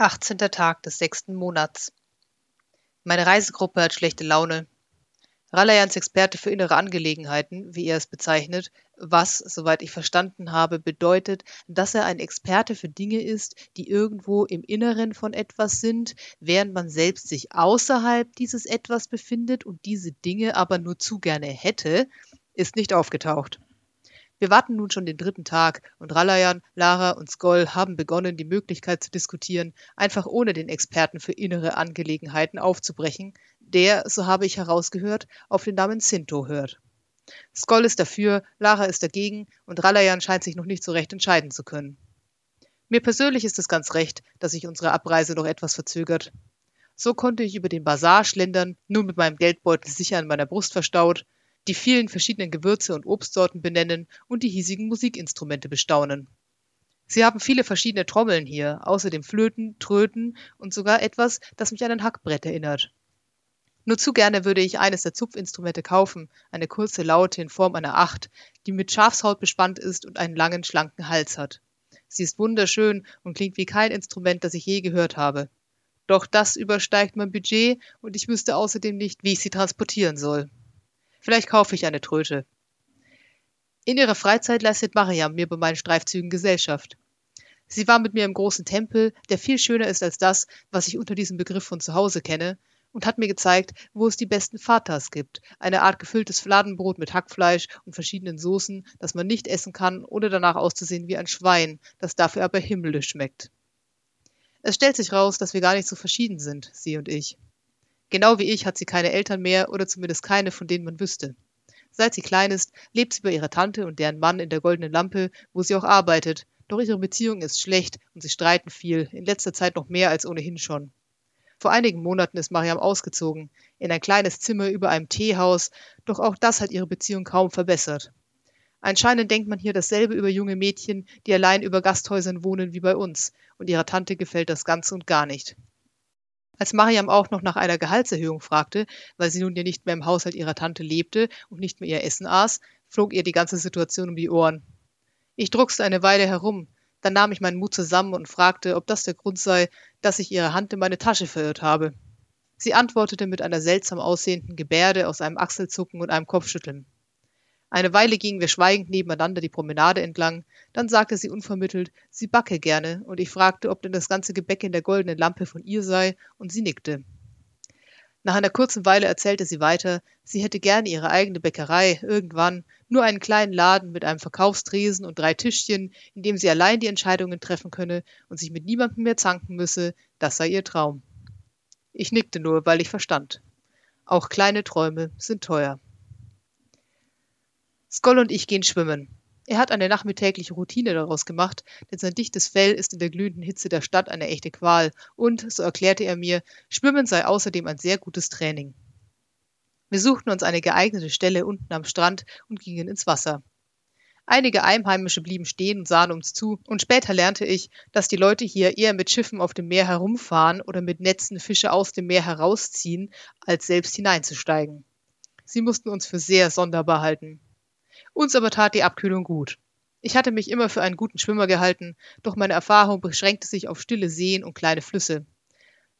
18. Tag des sechsten Monats. Meine Reisegruppe hat schlechte Laune. Ralayans Experte für innere Angelegenheiten, wie er es bezeichnet, was, soweit ich verstanden habe, bedeutet, dass er ein Experte für Dinge ist, die irgendwo im Inneren von etwas sind, während man selbst sich außerhalb dieses Etwas befindet und diese Dinge aber nur zu gerne hätte, ist nicht aufgetaucht. Wir warten nun schon den dritten Tag und Ralayan, Lara und Skoll haben begonnen, die Möglichkeit zu diskutieren, einfach ohne den Experten für innere Angelegenheiten aufzubrechen, der, so habe ich herausgehört, auf den Namen Sinto hört. Skoll ist dafür, Lara ist dagegen und Ralayan scheint sich noch nicht so recht entscheiden zu können. Mir persönlich ist es ganz recht, dass sich unsere Abreise noch etwas verzögert. So konnte ich über den Bazar schlendern, nun mit meinem Geldbeutel sicher an meiner Brust verstaut, die vielen verschiedenen Gewürze und Obstsorten benennen und die hiesigen Musikinstrumente bestaunen. Sie haben viele verschiedene Trommeln hier, außerdem Flöten, Tröten und sogar etwas, das mich an ein Hackbrett erinnert. Nur zu gerne würde ich eines der Zupfinstrumente kaufen, eine kurze Laute in Form einer Acht, die mit Schafshaut bespannt ist und einen langen, schlanken Hals hat. Sie ist wunderschön und klingt wie kein Instrument, das ich je gehört habe. Doch das übersteigt mein Budget und ich wüsste außerdem nicht, wie ich sie transportieren soll. Vielleicht kaufe ich eine Tröte. In ihrer Freizeit leistet Mariam mir bei meinen Streifzügen Gesellschaft. Sie war mit mir im großen Tempel, der viel schöner ist als das, was ich unter diesem Begriff von zu Hause kenne, und hat mir gezeigt, wo es die besten Fatas gibt, eine Art gefülltes Fladenbrot mit Hackfleisch und verschiedenen Soßen, das man nicht essen kann, ohne danach auszusehen wie ein Schwein, das dafür aber himmlisch schmeckt. Es stellt sich raus, dass wir gar nicht so verschieden sind, sie und ich. Genau wie ich hat sie keine Eltern mehr oder zumindest keine, von denen man wüsste. Seit sie klein ist, lebt sie bei ihrer Tante und deren Mann in der Goldenen Lampe, wo sie auch arbeitet, doch ihre Beziehung ist schlecht und sie streiten viel, in letzter Zeit noch mehr als ohnehin schon. Vor einigen Monaten ist Mariam ausgezogen, in ein kleines Zimmer über einem Teehaus, doch auch das hat ihre Beziehung kaum verbessert. Anscheinend denkt man hier dasselbe über junge Mädchen, die allein über Gasthäusern wohnen wie bei uns, und ihrer Tante gefällt das ganz und gar nicht. Als Mariam auch noch nach einer Gehaltserhöhung fragte, weil sie nun ja nicht mehr im Haushalt ihrer Tante lebte und nicht mehr ihr Essen aß, flog ihr die ganze Situation um die Ohren. Ich druckste eine Weile herum, dann nahm ich meinen Mut zusammen und fragte, ob das der Grund sei, dass ich ihre Hand in meine Tasche verirrt habe. Sie antwortete mit einer seltsam aussehenden Gebärde aus einem Achselzucken und einem Kopfschütteln. Eine Weile gingen wir schweigend nebeneinander die Promenade entlang, dann sagte sie unvermittelt, sie backe gerne, und ich fragte, ob denn das ganze Gebäck in der goldenen Lampe von ihr sei, und sie nickte. Nach einer kurzen Weile erzählte sie weiter, sie hätte gerne ihre eigene Bäckerei, irgendwann, nur einen kleinen Laden mit einem Verkaufstresen und drei Tischchen, in dem sie allein die Entscheidungen treffen könne und sich mit niemandem mehr zanken müsse, das sei ihr Traum. Ich nickte nur, weil ich verstand. Auch kleine Träume sind teuer. Skoll und ich gehen schwimmen. Er hat eine nachmittägliche Routine daraus gemacht, denn sein dichtes Fell ist in der glühenden Hitze der Stadt eine echte Qual und, so erklärte er mir, Schwimmen sei außerdem ein sehr gutes Training. Wir suchten uns eine geeignete Stelle unten am Strand und gingen ins Wasser. Einige Einheimische blieben stehen und sahen uns zu, und später lernte ich, dass die Leute hier eher mit Schiffen auf dem Meer herumfahren oder mit Netzen Fische aus dem Meer herausziehen, als selbst hineinzusteigen. Sie mussten uns für sehr sonderbar halten. Uns aber tat die Abkühlung gut. Ich hatte mich immer für einen guten Schwimmer gehalten, doch meine Erfahrung beschränkte sich auf stille Seen und kleine Flüsse.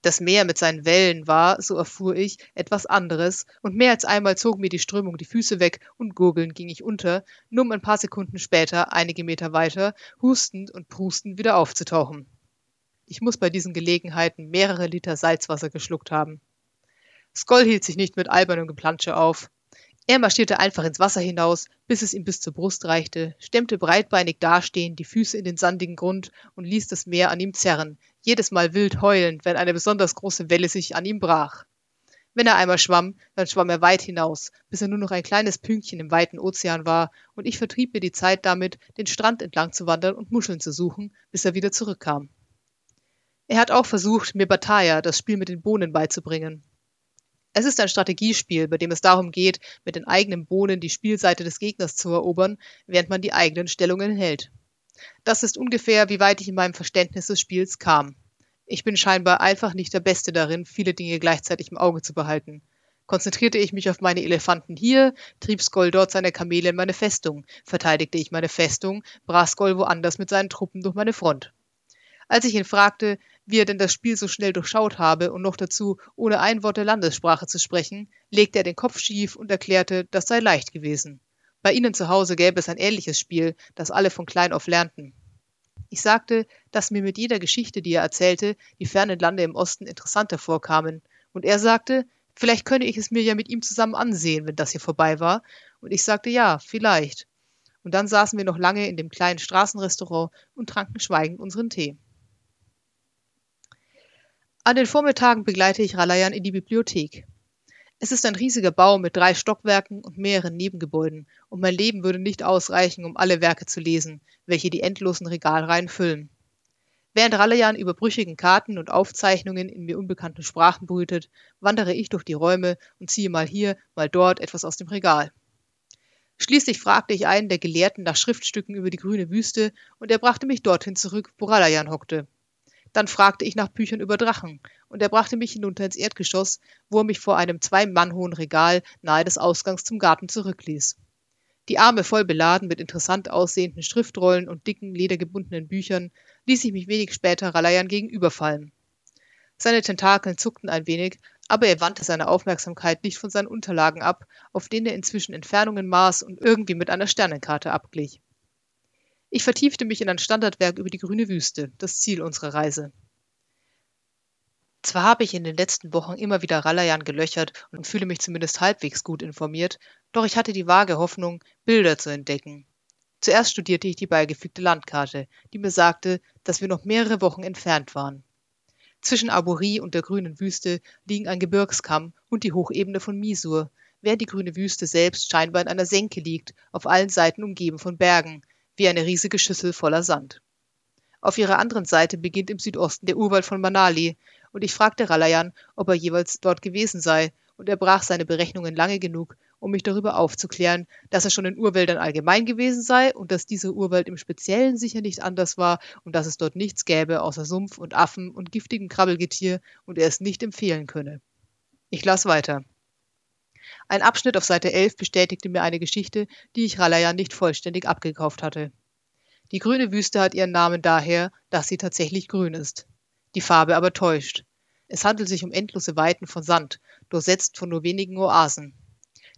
Das Meer mit seinen Wellen war, so erfuhr ich, etwas anderes, und mehr als einmal zog mir die Strömung die Füße weg und gurgelnd ging ich unter, nur um ein paar Sekunden später, einige Meter weiter, hustend und prustend wieder aufzutauchen. Ich muss bei diesen Gelegenheiten mehrere Liter Salzwasser geschluckt haben. Skoll hielt sich nicht mit albernem Geplansche auf. Er marschierte einfach ins Wasser hinaus, bis es ihm bis zur Brust reichte, stemmte breitbeinig dastehen, die Füße in den sandigen Grund und ließ das Meer an ihm zerren, jedes Mal wild heulend, wenn eine besonders große Welle sich an ihm brach. Wenn er einmal schwamm, dann schwamm er weit hinaus, bis er nur noch ein kleines Pünktchen im weiten Ozean war, und ich vertrieb mir die Zeit damit, den Strand entlang zu wandern und Muscheln zu suchen, bis er wieder zurückkam. Er hat auch versucht, mir Bataille, das Spiel mit den Bohnen, beizubringen. Es ist ein Strategiespiel, bei dem es darum geht, mit den eigenen Bohnen die Spielseite des Gegners zu erobern, während man die eigenen Stellungen hält. Das ist ungefähr, wie weit ich in meinem Verständnis des Spiels kam. Ich bin scheinbar einfach nicht der Beste darin, viele Dinge gleichzeitig im Auge zu behalten. Konzentrierte ich mich auf meine Elefanten hier, trieb Skoll dort seine Kamele in meine Festung. Verteidigte ich meine Festung, brach Skoll woanders mit seinen Truppen durch meine Front. Als ich ihn fragte, wie er denn das Spiel so schnell durchschaut habe und noch dazu, ohne ein Wort der Landessprache zu sprechen, legte er den Kopf schief und erklärte, das sei leicht gewesen. Bei ihnen zu Hause gäbe es ein ähnliches Spiel, das alle von klein auf lernten. Ich sagte, dass mir mit jeder Geschichte, die er erzählte, die fernen Lande im Osten interessanter vorkamen, und er sagte, vielleicht könne ich es mir ja mit ihm zusammen ansehen, wenn das hier vorbei war, und ich sagte ja, vielleicht. Und dann saßen wir noch lange in dem kleinen Straßenrestaurant und tranken schweigend unseren Tee. An den Vormittagen begleite ich Ralayan in die Bibliothek. Es ist ein riesiger Bau mit drei Stockwerken und mehreren Nebengebäuden, und mein Leben würde nicht ausreichen, um alle Werke zu lesen, welche die endlosen Regalreihen füllen. Während Ralayan über brüchigen Karten und Aufzeichnungen in mir unbekannten Sprachen brütet, wandere ich durch die Räume und ziehe mal hier, mal dort etwas aus dem Regal. Schließlich fragte ich einen der Gelehrten nach Schriftstücken über die grüne Wüste, und er brachte mich dorthin zurück, wo Ralayan hockte. Dann fragte ich nach Büchern über Drachen, und er brachte mich hinunter ins Erdgeschoss, wo er mich vor einem zwei Mann hohen Regal nahe des Ausgangs zum Garten zurückließ. Die Arme voll beladen mit interessant aussehenden Schriftrollen und dicken, ledergebundenen Büchern ließ ich mich wenig später Ralayan gegenüberfallen. Seine Tentakeln zuckten ein wenig, aber er wandte seine Aufmerksamkeit nicht von seinen Unterlagen ab, auf denen er inzwischen Entfernungen maß und irgendwie mit einer Sternenkarte abglich. Ich vertiefte mich in ein Standardwerk über die grüne Wüste, das Ziel unserer Reise. Zwar habe ich in den letzten Wochen immer wieder Ralayan gelöchert und fühle mich zumindest halbwegs gut informiert, doch ich hatte die vage Hoffnung, Bilder zu entdecken. Zuerst studierte ich die beigefügte Landkarte, die mir sagte, dass wir noch mehrere Wochen entfernt waren. Zwischen Aburi und der grünen Wüste liegen ein Gebirgskamm und die Hochebene von Misur, während die grüne Wüste selbst scheinbar in einer Senke liegt, auf allen Seiten umgeben von Bergen, wie eine riesige Schüssel voller Sand. Auf ihrer anderen Seite beginnt im Südosten der Urwald von Manali, und ich fragte Ralayan, ob er jeweils dort gewesen sei, und er brach seine Berechnungen lange genug, um mich darüber aufzuklären, dass er schon in Urwäldern allgemein gewesen sei und dass dieser Urwald im Speziellen sicher nicht anders war und dass es dort nichts gäbe außer Sumpf und Affen und giftigem Krabbelgetier und er es nicht empfehlen könne. Ich las weiter. Ein Abschnitt auf Seite 11 bestätigte mir eine Geschichte, die ich Ralayan nicht vollständig abgekauft hatte. Die grüne Wüste hat ihren Namen daher, dass sie tatsächlich grün ist. Die Farbe aber täuscht. Es handelt sich um endlose Weiten von Sand, durchsetzt von nur wenigen Oasen.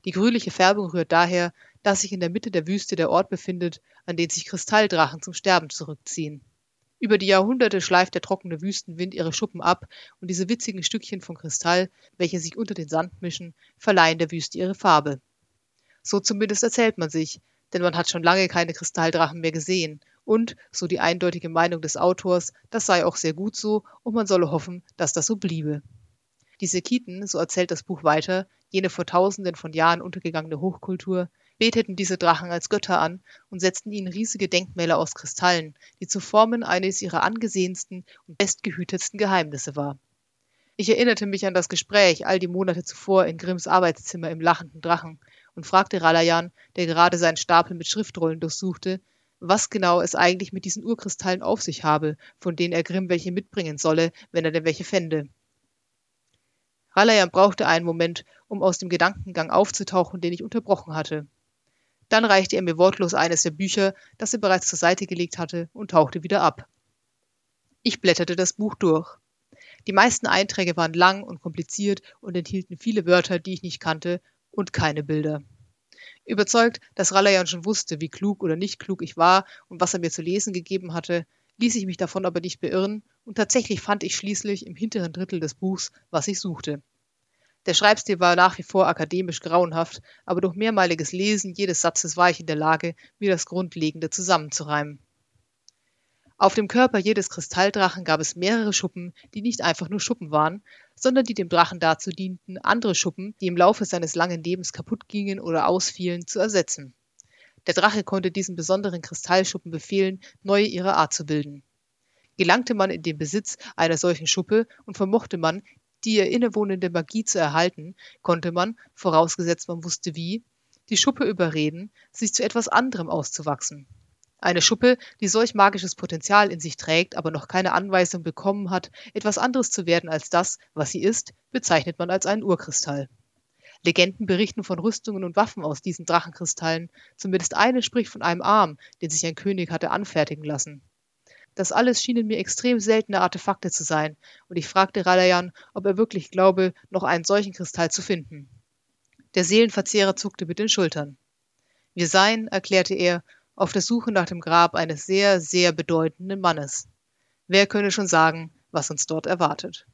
Die grünliche Färbung rührt daher, dass sich in der Mitte der Wüste der Ort befindet, an den sich Kristalldrachen zum Sterben zurückziehen. Über die Jahrhunderte schleift der trockene Wüstenwind ihre Schuppen ab und diese witzigen Stückchen von Kristall, welche sich unter den Sand mischen, verleihen der Wüste ihre Farbe. So zumindest erzählt man sich, denn man hat schon lange keine Kristalldrachen mehr gesehen und, so die eindeutige Meinung des Autors, das sei auch sehr gut so und man solle hoffen, dass das so bliebe. Die Sekiten, so erzählt das Buch weiter, jene vor tausenden von Jahren untergegangene Hochkultur, beteten diese Drachen als Götter an und setzten ihnen riesige Denkmäler aus Kristallen, die zu Formen eines ihrer angesehensten und bestgehütetsten Geheimnisse war. Ich erinnerte mich an das Gespräch all die Monate zuvor in Grimms Arbeitszimmer im lachenden Drachen und fragte Ralayan, der gerade seinen Stapel mit Schriftrollen durchsuchte, was genau es eigentlich mit diesen Urkristallen auf sich habe, von denen er Grimm welche mitbringen solle, wenn er denn welche fände. Ralayan brauchte einen Moment, um aus dem Gedankengang aufzutauchen, den ich unterbrochen hatte. Dann reichte er mir wortlos eines der Bücher, das er bereits zur Seite gelegt hatte, und tauchte wieder ab. Ich blätterte das Buch durch. Die meisten Einträge waren lang und kompliziert und enthielten viele Wörter, die ich nicht kannte, und keine Bilder. Überzeugt, dass Ralayan schon wusste, wie klug oder nicht klug ich war und was er mir zu lesen gegeben hatte, ließ ich mich davon aber nicht beirren, und tatsächlich fand ich schließlich im hinteren Drittel des Buchs, was ich suchte. Der Schreibstil war nach wie vor akademisch grauenhaft, aber durch mehrmaliges Lesen jedes Satzes war ich in der Lage, mir das Grundlegende zusammenzureimen. Auf dem Körper jedes Kristalldrachen gab es mehrere Schuppen, die nicht einfach nur Schuppen waren, sondern die dem Drachen dazu dienten, andere Schuppen, die im Laufe seines langen Lebens kaputt gingen oder ausfielen, zu ersetzen. Der Drache konnte diesen besonderen Kristallschuppen befehlen, neue ihrer Art zu bilden. Gelangte man in den Besitz einer solchen Schuppe und vermochte man, die ihr innewohnende Magie zu erhalten, konnte man, vorausgesetzt man wusste wie, die Schuppe überreden, sich zu etwas anderem auszuwachsen. Eine Schuppe, die solch magisches Potenzial in sich trägt, aber noch keine Anweisung bekommen hat, etwas anderes zu werden als das, was sie ist, bezeichnet man als einen Urkristall. Legenden berichten von Rüstungen und Waffen aus diesen Drachenkristallen, zumindest eine spricht von einem Arm, den sich ein König hatte anfertigen lassen. Das alles schienen mir extrem seltene Artefakte zu sein, und ich fragte Ralayan, ob er wirklich glaube, noch einen solchen Kristall zu finden. Der Seelenverzehrer zuckte mit den Schultern. Wir seien, erklärte er, auf der Suche nach dem Grab eines sehr, sehr bedeutenden Mannes. Wer könne schon sagen, was uns dort erwartet?